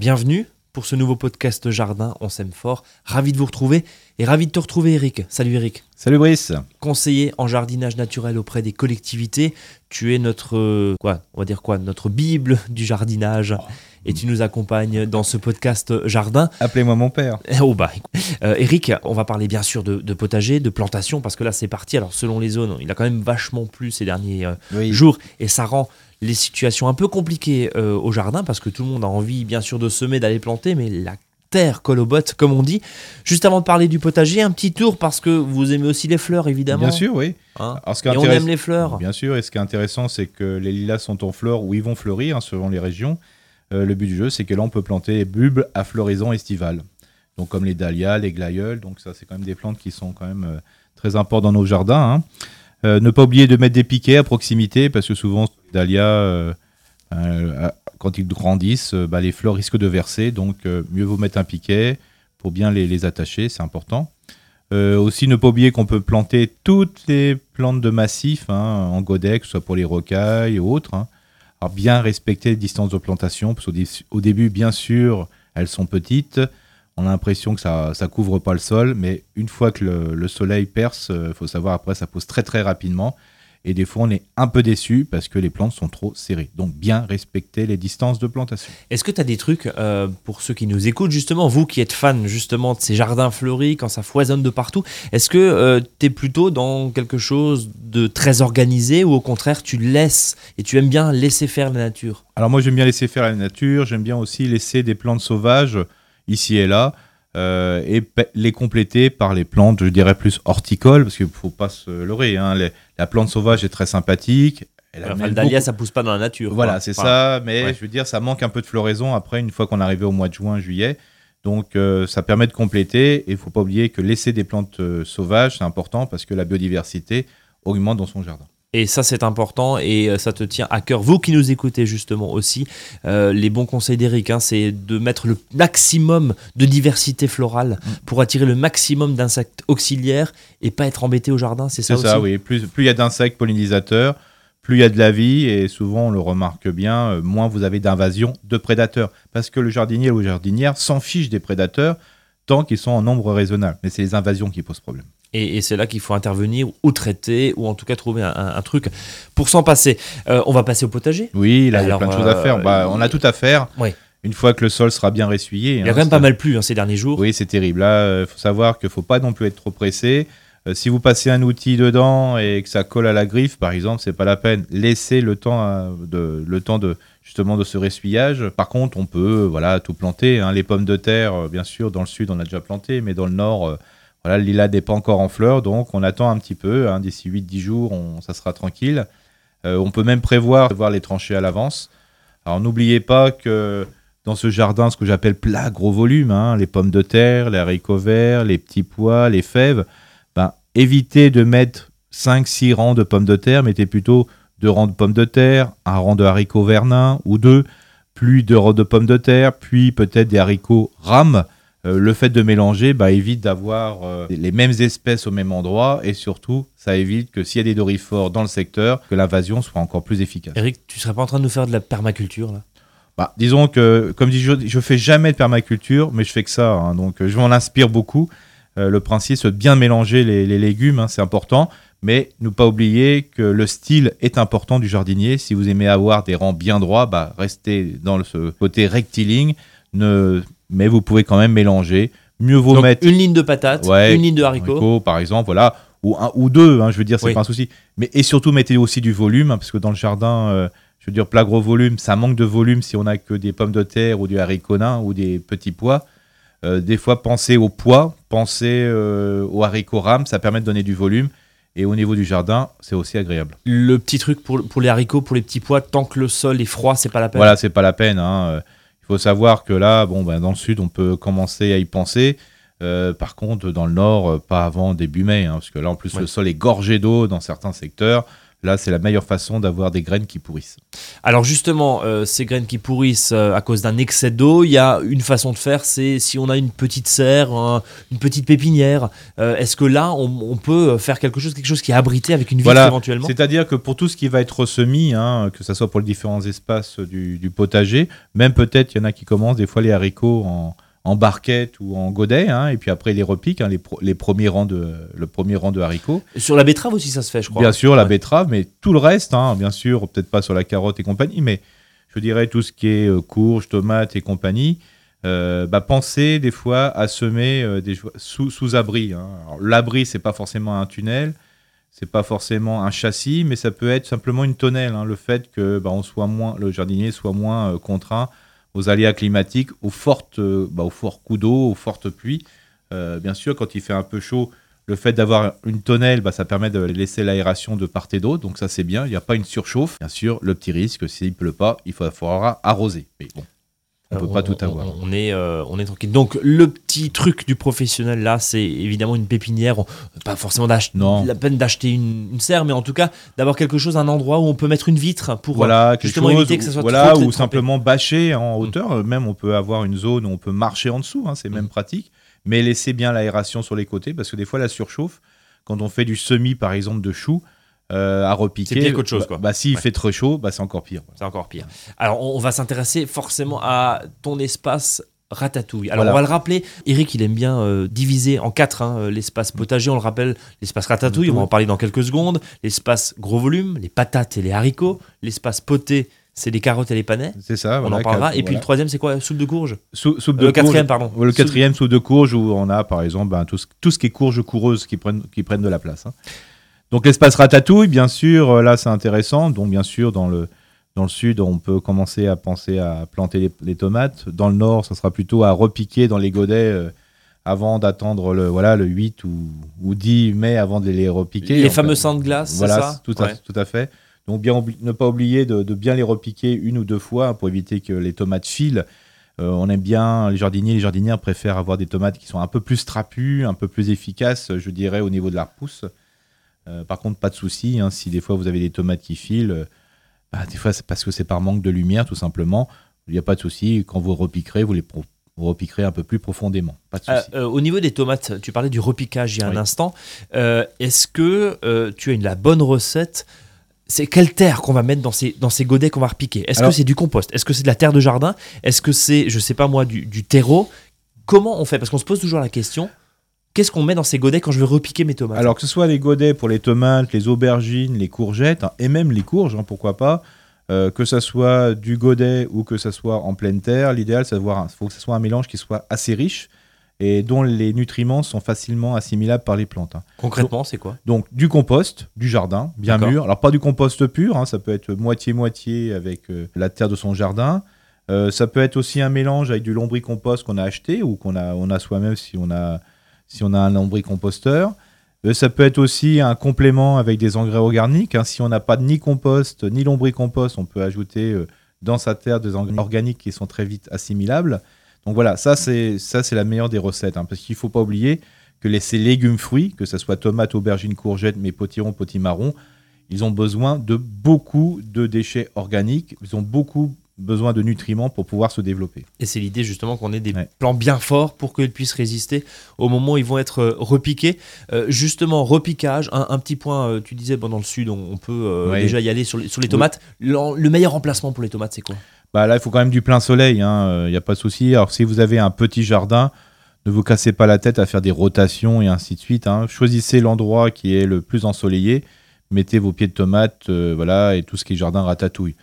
bienvenue pour ce nouveau podcast Jardin, on s'aime fort. Ravi de vous retrouver et ravi de te retrouver Eric. Salut Eric. Salut Brice. Conseiller en jardinage naturel auprès des collectivités, tu es notre euh, quoi, on va dire quoi, notre bible du jardinage et tu nous accompagnes dans ce podcast Jardin. Appelez-moi mon père. Oh bah, euh, Eric, on va parler bien sûr de, potager, de plantation, parce que là c'est parti. Alors selon les zones, il a quand même vachement plu ces derniers euh, jours et ça rend les situations un peu compliquées euh, au jardin, parce que tout le monde a envie bien sûr de semer, d'aller planter, mais la terre colle aux bottes, comme on dit. Juste avant de parler du potager, un petit tour parce que vous aimez aussi les fleurs, évidemment. Bien sûr, oui. Hein et on aime les fleurs. Bien sûr, et ce qui est intéressant, c'est que les lilas sont en fleurs ou ils vont fleurir hein, selon les régions. Euh, le but du jeu, c'est que là, on peut planter des bulbes à floraison estivale. Donc, comme les dahlias, les glaïeuls. Donc, ça, c'est quand même des plantes qui sont quand même euh, très importantes dans nos jardins. Hein. Euh, ne pas oublier de mettre des piquets à proximité, parce que souvent, les dahlias, quand ils grandissent, bah, les fleurs risquent de verser. Donc, mieux vaut mettre un piquet pour bien les, attacher, c'est important. aussi, ne pas oublier qu'on peut planter toutes les plantes de massif hein, en godet, soit pour les rocailles ou autres. Hein. Alors bien respecter les distances de plantation, parce qu'au début, bien sûr, elles sont petites. On a l'impression que ça ne couvre pas le sol, mais une fois que le, soleil perce, il euh, faut savoir après, ça pousse très très rapidement. Et des fois, on est un peu déçu parce que les plantes sont trop serrées. Donc, bien respecter les distances de plantation. Est-ce que tu as des trucs euh, pour ceux qui nous écoutent, justement, vous qui êtes fan justement de ces jardins fleuris, quand ça foisonne de partout, est-ce que euh, tu es plutôt dans quelque chose de très organisé ou au contraire, tu laisses et tu aimes bien laisser faire la nature? Alors, moi, j'aime bien laisser faire la nature. J'aime bien aussi laisser des plantes sauvages ici et là. Euh, et les compléter par les plantes, je dirais plus horticoles, parce qu'il ne faut pas se leurrer. Hein. la plante sauvage est très sympathique. le dahlia, ça pousse pas dans la nature. Voilà, c'est ça. Mais je veux dire, ça manque un peu de floraison après, une fois qu'on est arrivé au mois de juin, juillet. Donc, euh, ça permet de compléter. Et il ne faut pas oublier que laisser des plantes euh, sauvages, c'est important parce que la biodiversité augmente dans son jardin. Et ça, c'est important et euh, ça te tient à cœur. Vous qui nous écoutez justement aussi, euh, les bons conseils d'Eric, hein, c'est de mettre le maximum de diversité florale mm. pour attirer le maximum d'insectes auxiliaires et pas être embêté au jardin. C'est ça C'est ça, oui. Plus il y a d'insectes pollinisateurs, plus il y a de la vie et souvent on le remarque bien, euh, moins vous avez d'invasion de prédateurs. Parce que le jardinier ou la jardinière s'en fiche des prédateurs tant qu'ils sont en nombre raisonnable. Mais c'est les invasions qui posent problème. Et, c'est là qu'il faut intervenir ou traiter ou en tout cas trouver un, truc pour s'en passer. Euh, on va passer au potager. Oui, là, il y a plein de choses à faire. Euh, bah, on a tout à faire. Oui. Une fois que le sol sera bien ressuyé. Il y a hein, quand même pas mal plu hein, ces derniers jours. Oui, c'est terrible. Là, il faut savoir qu'il ne faut pas non plus être trop pressé. Euh, si vous passez un outil dedans et que ça colle à la griffe, par exemple, c'est pas la peine. Laissez le temps, de, le temps de justement de ce ressuyage. Par contre, on peut voilà tout planter. Hein. Les pommes de terre, bien sûr, dans le sud, on a déjà planté, mais dans le nord voilà, le lilas n'est pas encore en fleurs, donc on attend un petit peu. Hein, d'ici 8-10 jours, on, ça sera tranquille. Euh, on peut même prévoir voir les tranchées à l'avance. Alors n'oubliez pas que dans ce jardin, ce que j'appelle plat gros volume, hein, les pommes de terre, les haricots verts, les petits pois, les fèves, ben, évitez de mettre 5-6 rangs de pommes de terre, mettez plutôt deux rangs de pommes de terre, un rang de haricots vernins ou deux, puis deux rangs de pommes de terre, puis peut-être des haricots rames euh, le fait de mélanger bah, évite d'avoir euh, les mêmes espèces au même endroit et surtout, ça évite que s'il y a des dorifores dans le secteur, que l'invasion soit encore plus efficace. Eric, tu serais pas en train de nous faire de la permaculture là? Bah, disons que, comme dit, je, je fais jamais de permaculture, mais je fais que ça, hein. donc je m'en inspire beaucoup. Euh, le principe, c'est de bien mélanger les, légumes, hein, c'est important, mais ne pas oublier que le style est important du jardinier. Si vous aimez avoir des rangs bien droits, bah, restez dans ce côté rectiligne. Ne mais vous pouvez quand même mélanger. Mieux vaut mettre une ligne de patates, une ligne de haricots, par exemple, voilà, ou un ou deux. Hein, je veux dire, c'est pas un souci. Mais et surtout mettez aussi du volume, hein, parce que dans le jardin, euh, je veux dire, plat gros volume, ça manque de volume si on a que des pommes de terre ou du haricot nain ou des petits pois. Euh, des fois, pensez au pois, pensez euh, au haricot rame, ça permet de donner du volume. Et au niveau du jardin, c'est aussi agréable. Le petit truc pour, pour les haricots, pour les petits pois, tant que le sol est froid, c'est pas la peine. Voilà, c'est pas la peine. Hein faut savoir que là, bon, ben, dans le sud, on peut commencer à y penser. Euh, par contre, dans le nord, euh, pas avant début mai, hein, parce que là, en plus, le sol est gorgé d'eau dans certains secteurs. Là, c'est la meilleure façon d'avoir des graines qui pourrissent. Alors justement, euh, ces graines qui pourrissent euh, à cause d'un excès d'eau, il y a une façon de faire, c'est si on a une petite serre, une petite pépinière, euh, est-ce que là, on, peut faire quelque chose, quelque chose qui est abrité avec une vitre voilà. éventuellement? C'est-à-dire que pour tout ce qui va être semis, hein, que ce soit pour les différents espaces du, du potager, même peut-être, il y en a qui commencent des fois les haricots en en barquette ou en godet, hein, et puis après les repiques, hein, les, premiers rangs de, le premier rang de haricots. Sur la betterave aussi, ça se fait, je crois. Bien sûr, la betterave, mais tout le reste, hein, bien sûr, peut-être pas sur la carotte et compagnie, mais je dirais tout ce qui est euh, courge, tomate et compagnie. Euh, bah, pensez des fois à semer euh, des, sous, sous abri. L'abri, c'est pas forcément un tunnel, c'est pas forcément un châssis, mais ça peut être simplement une tonnelle. le fait que bah, on soit moins, le jardinier soit moins contraint aux aléas climatiques, aux, fortes, euh, bah, aux forts coups d'eau, aux fortes pluies. Euh, bien sûr, quand il fait un peu chaud, le fait d'avoir une tonnelle, bah, ça permet de laisser l'aération de part et d'autre, donc ça c'est bien, il n'y a pas une surchauffe. Bien sûr, le petit risque, s'il ne pleut pas, il faudra arroser. Mais bon, on ne peut pas tout avoir. On, est, euh, on est tranquille. Donc, le petit truc du professionnel, là, c'est évidemment une pépinière. pas forcément la peine d'acheter une, serre, mais en tout cas, d'avoir quelque chose, un endroit où on peut mettre une vitre pour voilà, justement éviter que ça soit voilà, Ou simplement bâcher en mm. hauteur. Même, on peut avoir une zone où on peut marcher en dessous. Hein, c'est même mm. pratique. Mais laisser bien l'aération sur les côtés, parce que des fois, la surchauffe, quand on fait du semis, par exemple, de choux, euh, à repiquer. C'est pire qu'autre chose, quoi. Bah, s'il fait trop chaud, bah, c'est encore pire. C'est encore pire. Alors, on va s'intéresser forcément à ton espace ratatouille. Alors on va le rappeler, Eric il aime bien euh, diviser en quatre hein, euh, l'espace potager, on le rappelle, l'espace ratatouille, on va en parler dans quelques secondes, l'espace gros volume, les patates et les haricots, l'espace poté, c'est les carottes et les panais. C'est ça. On en parlera. Et puis le troisième, c'est quoi? Soupe de courge? Soupe de Le quatrième, pardon. Le quatrième, soupe de courge, où on a par exemple ben, tout, ce, tout, ce, qui est courge coureuse qui prennent, qui prennent de la place. Hein. Donc l'espace ratatouille, bien sûr, euh, là c'est intéressant. Donc bien sûr, dans le, dans le sud, on peut commencer à penser à planter les, tomates. Dans le nord, ça sera plutôt à repiquer dans les godets euh, avant d'attendre le, voilà, le 8 ou, ou 10 mai avant de les repiquer. Les fameux sangs de glace, voilà, ça tout, à, tout à fait. Donc bien ne pas oublier de, bien les repiquer une ou deux fois pour éviter que les tomates filent. Euh, on aime bien, les jardiniers, les jardinières préfèrent avoir des tomates qui sont un peu plus trapues, un peu plus efficaces, je dirais, au niveau de la repousse. Euh, par contre, pas de souci, hein, si des fois vous avez des tomates qui filent, euh, bah, des fois c'est parce que c'est par manque de lumière tout simplement. Il n'y a pas de souci, quand vous repiquerez, vous les repiquerez un peu plus profondément. Pas de souci. Euh, au niveau des tomates, tu parlais du repiquage il y a un instant. Est-ce que tu as une, la bonne recette? C'est quelle terre qu'on va mettre dans ces, dans ces godets qu'on va repiquer? Est-ce que c'est du compost? Est-ce que c'est de la terre de jardin? Est-ce que c'est, je sais pas moi, du, du terreau? Comment on fait? Parce qu'on se pose toujours la question qu'est-ce qu'on met dans ces godets quand je veux repiquer mes tomates Alors que ce soit les godets pour les tomates, les aubergines, les courgettes, hein, et même les courges, hein, pourquoi pas, euh, que ce soit du godet ou que ce soit en pleine terre, l'idéal, c'est d'avoir, faut que ce soit un mélange qui soit assez riche et dont les nutriments sont facilement assimilables par les plantes. Hein. Concrètement, c'est quoi? Donc du compost, du jardin, bien mûr. Alors pas du compost pur, ça peut être moitié-moitié avec euh, la terre de son jardin. Euh, ça peut être aussi un mélange avec du lombricompost qu'on a acheté ou qu'on a, on a soi-même si on a si on a un lombricomposteur. Euh, ça peut être aussi un complément avec des engrais organiques. Hein. Si on n'a pas ni compost ni lombricompost, on peut ajouter euh, dans sa terre des engrais organiques qui sont très vite assimilables. Donc voilà, ça c'est la meilleure des recettes, hein, parce qu'il faut pas oublier que les, ces légumes fruits, que ce soit tomates, aubergines, courgettes, mais potirons, potimarrons, ils ont besoin de beaucoup de déchets organiques. Ils ont beaucoup besoin de nutriments pour pouvoir se développer. Et c'est l'idée justement qu'on ait des plants bien forts pour qu'ils puissent résister au moment où ils vont être euh, repiqués. Euh, justement, repiquage, un, petit point, euh, tu disais bon, dans le sud, on, peut déjà y aller sur les, sur les tomates. Le, meilleur remplacement pour les tomates, c'est quoi? Bah Là, il faut quand même du plein soleil, il hein, n'y a pas de souci. Alors si vous avez un petit jardin, ne vous cassez pas la tête à faire des rotations et ainsi de suite. Hein. Choisissez l'endroit qui est le plus ensoleillé, mettez vos pieds de tomates voilà, et tout ce qui est jardin ratatouille.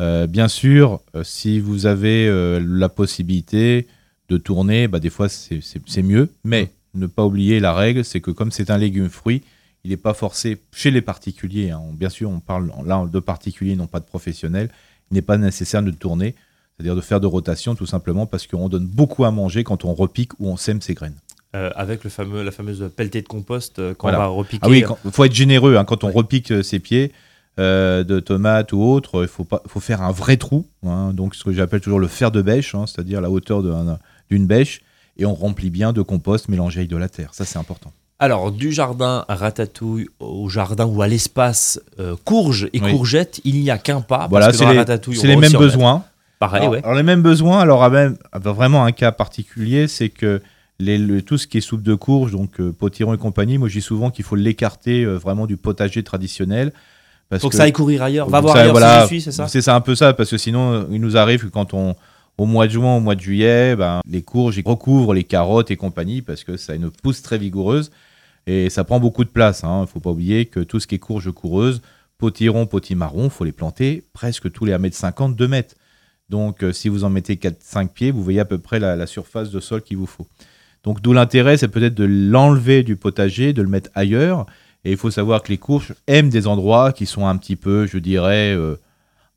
Euh, bien sûr, euh, si vous avez euh, la possibilité de tourner, bah, des fois c'est mieux, mais ne pas oublier la règle, c'est que comme c'est un légume fruit, il n'est pas forcé chez les particuliers. Hein. bien sûr, on parle là de particuliers, non pas de professionnels. Il n'est pas nécessaire de tourner, c'est-à-dire de faire de rotation, tout simplement parce qu'on donne beaucoup à manger quand on repique ou on sème ses graines. avec le fameux, la fameuse pelletée de compost quand on va repiquer. Ah oui, il faut être généreux hein, quand on repique ses pieds. Euh, de tomates ou autres, il faut, pas, faut faire un vrai trou, hein, donc ce que j'appelle toujours le fer de bêche, hein, c'est-à-dire la hauteur d'une bêche, et on remplit bien de compost mélangé avec de la terre. Ça, c'est important. Alors, du jardin à ratatouille au jardin ou à l'espace euh, courge et courgette, il n'y a qu'un pas. Voilà, c'est les, mêmes besoins. Pareil, alors, alors, les mêmes besoins, alors même, vraiment un cas particulier, c'est que les, tout ce qui est soupe de courge, donc euh, potiron et compagnie, moi je dis souvent qu'il faut l'écarter euh, vraiment du potager traditionnel. Parce que, ça aille courir ailleurs, va voir ailleurs voilà, si c'est ça C'est ça un peu ça, parce que sinon il nous arrive que quand on, au mois de juin, au mois de juillet, ben, les courges recouvrent les carottes et compagnie parce que ça a une pousse très vigoureuse. Et ça prend beaucoup de place. Il hein. ne faut pas oublier que tout ce qui est courge coureuse, potiron, potimarron, il faut les planter presque tous les 1m50, 2 mètres. Donc euh, si vous en mettez 4-5 pieds, vous voyez à peu près la, surface de sol qu'il vous faut. Donc d'où l'intérêt, c'est peut-être de l'enlever du potager, de le mettre ailleurs. Et il faut savoir que les courges aiment des endroits qui sont un petit peu, je dirais, euh,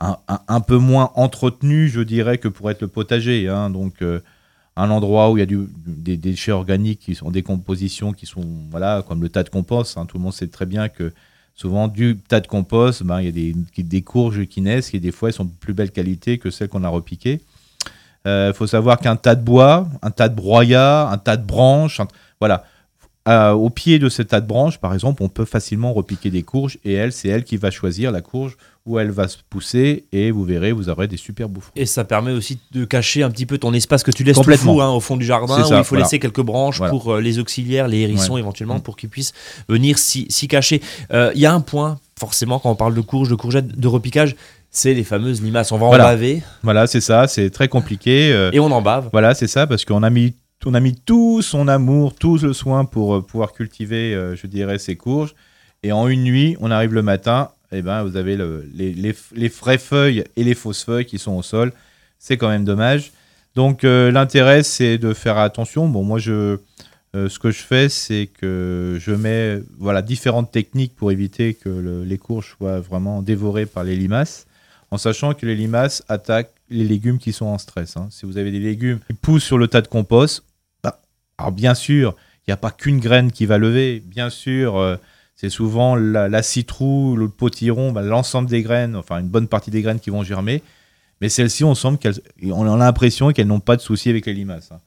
un, peu moins entretenus, je dirais, que pour être le potager. Hein. Donc euh, un endroit où il y a du, des, déchets organiques qui sont en décomposition, qui sont, voilà, comme le tas de compost. Hein. Tout le monde sait très bien que souvent, du tas de compost, ben, il y a des, des, courges qui naissent et des fois, elles sont de plus belle qualité que celles qu'on a repiquées. Il euh, faut savoir qu'un tas de bois, un tas de broyat, un tas de branches, voilà. Au pied de ce tas de branches, par exemple, on peut facilement repiquer des courges et elle, c'est elle qui va choisir la courge où elle va se pousser et vous verrez, vous aurez des super bouffons. Et ça permet aussi de cacher un petit peu ton espace que tu laisses Complètement. Hein, au fond du jardin, où il faut laisser quelques branches pour euh, les auxiliaires, les hérissons éventuellement, mm. pour qu'ils puissent venir s'y cacher. Euh, il y a un point, forcément, quand on parle de courges, de courgettes, de repiquage, c'est les fameuses limaces. On va voilà. en baver. Voilà, c'est ça, c'est très compliqué. Euh, et on en bave. Voilà, c'est ça, parce qu'on a mis on a mis tout son amour, tout le soin pour pouvoir cultiver, je dirais, ces courges. Et en une nuit, on arrive le matin, eh ben, vous avez les, les, vraies feuilles et les fausses feuilles qui sont au sol. C'est quand même dommage. Donc euh, l'intérêt, c'est de faire attention. Bon, moi, je, euh, ce que je fais, c'est que je mets voilà, différentes techniques pour éviter que les courges soient vraiment dévorées par les limaces, en sachant que les limaces attaquent les légumes qui sont en stress. Hein. Si vous avez des légumes qui poussent sur le tas de compost, bah, alors bien sûr, il n'y a pas qu'une graine qui va lever. Bien sûr, euh, c'est souvent la, la citrouille, le potiron, bah, l'ensemble des graines, enfin une bonne partie des graines qui vont germer. Mais celles-ci, on, semble on a l'impression qu'elles n'ont pas de souci avec les limaces. Hein.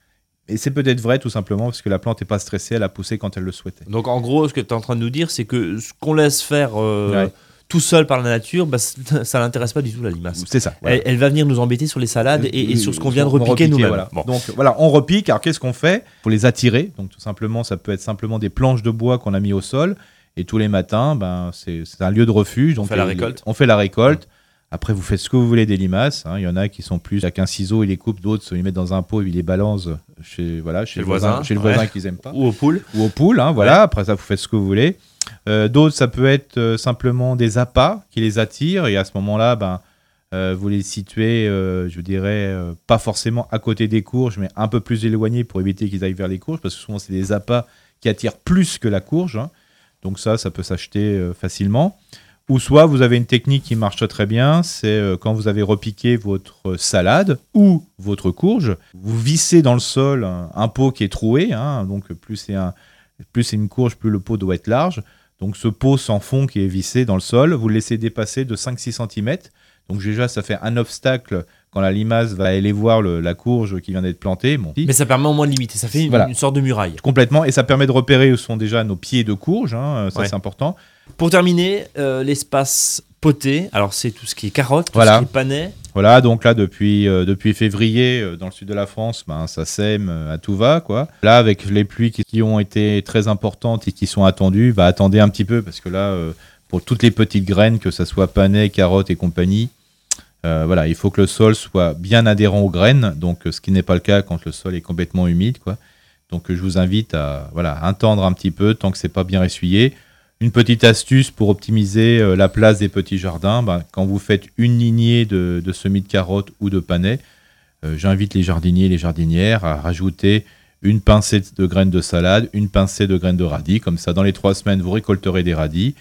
Et c'est peut-être vrai tout simplement parce que la plante n'est pas stressée, elle a poussé quand elle le souhaitait. Donc en gros, ce que tu es en train de nous dire, c'est que ce qu'on laisse faire euh, tout seul par la nature, bah, ça l'intéresse pas du tout la limace. C'est ça. Elle, va venir nous embêter sur les salades et, sur ce qu'on vient de repiquer nous-mêmes. Voilà. Donc voilà, on repique. Alors qu'est-ce qu'on fait Pour les attirer, donc tout simplement, ça peut être simplement des planches de bois qu'on a mis au sol et tous les matins, ben, c'est un lieu de refuge. Donc on fait la récolte. On fait la récolte. Après, vous faites ce que vous voulez des limaces. Hein. Il y en a qui sont plus avec un ciseau, ils les coupent. D'autres, ils les mettent dans un pot, ils les balancent chez, voilà, chez, le voisin, chez le voisin qu'ils n'aiment pas. Ou au poule. Ou au poule, hein, voilà. Après ça, vous faites ce que vous voulez. Euh, d'autres, ça peut être euh, simplement des appâts qui les attirent. Et à ce moment-là, ben, euh, vous les situez, je dirais, pas forcément à côté des courges, mais un peu plus éloignés pour éviter qu'ils aillent vers les courges. Parce que souvent, c'est des appâts qui attirent plus que la courge. Hein. Donc ça, ça peut s'acheter facilement. Ou soit vous avez une technique qui marche très bien, c'est quand vous avez repiqué votre salade ou votre courge, vous vissez dans le sol un, pot qui est troué, hein. donc plus c'est un, plus une courge, plus le pot doit être large. Donc ce pot sans fond qui est vissé dans le sol, vous le laissez dépasser de 5-6 cm. Donc déjà, ça fait un obstacle quand la limace va aller voir la courge qui vient d'être plantée. Bon. Mais ça permet au moins de limiter, ça fait une, sorte de muraille. Complètement, et ça permet de repérer où sont déjà nos pieds de courge, hein, ça c'est important. Pour terminer, euh, l'espace poté, alors c'est tout ce qui est carottes, tout ce qui est panais. Voilà, donc là depuis, euh, depuis février, euh, dans le sud de la France, ben, ça sème à tout va. quoi. Là, avec les pluies qui, ont été très importantes et qui sont attendues, va attendre un petit peu, parce que là, pour toutes les petites graines, que ce soit panais, carottes et compagnie, euh, voilà, il faut que le sol soit bien adhérent aux graines, donc ce qui n'est pas le cas quand le sol est complètement humide. Quoi. Donc je vous invite à voilà, attendre un petit peu tant que c'est pas bien essuyé. Une petite astuce pour optimiser euh, la place des petits jardins, ben, quand vous faites une lignée de, semis de carottes ou de panais, euh, j'invite les jardiniers et les jardinières à rajouter une pincée de graines de salade, une pincée de graines de radis. Comme ça, dans les trois semaines, vous récolterez des radis.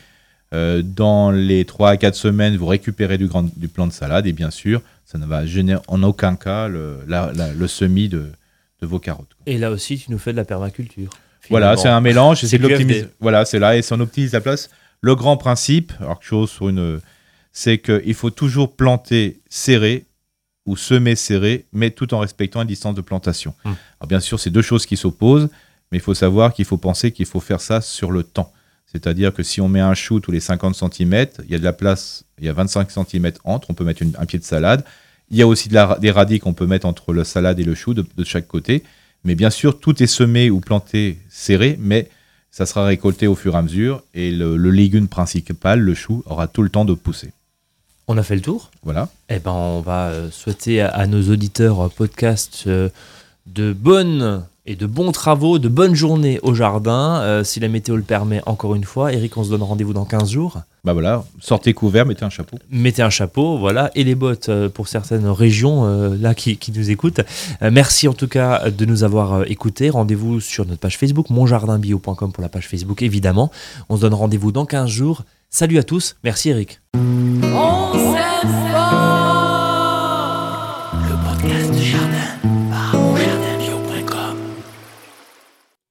Euh, dans les 3 à 4 semaines, vous récupérez du, grand, du plant de salade et bien sûr, ça ne va gêner en aucun cas le, le semis de, de, vos carottes. Et là aussi, tu nous fais de la permaculture. Voilà, c'est un mélange. C'est Voilà, c'est là et on optimise la place. Le grand principe, alors chose sur une, c'est qu'il faut toujours planter serré ou semer serré, mais tout en respectant une distance de plantation. Hum. Alors bien sûr, c'est deux choses qui s'opposent, Mais il faut savoir qu'il faut penser qu'il faut faire ça sur le temps. C'est-à-dire que si on met un chou tous les 50 cm, il y a de la place, il y a 25 cm entre, on peut mettre un pied de salade. Il y a aussi des radis qu'on peut mettre entre la salade et le chou de, chaque côté. Mais bien sûr, tout est semé ou planté serré, mais ça sera récolté au fur et à mesure. Et le, légume principal, le chou, aura tout le temps de pousser. On a fait le tour. Voilà. Eh ben, on va euh, souhaiter à, nos auditeurs euh, podcast euh, de bonnes et de bons travaux, de bonnes journées au jardin. Euh, si la météo le permet, encore une fois. Eric, on se donne rendez-vous dans 15 jours. Bah voilà, sortez couvert, mettez un chapeau. Mettez un chapeau, voilà, et les bottes euh, pour certaines régions euh, là qui, nous écoutent. merci en tout cas de nous avoir écoutés. Rendez-vous sur notre page Facebook, monjardinbio.com pour la page Facebook évidemment. On se donne rendez-vous dans 15 jours. Salut à tous, merci Eric.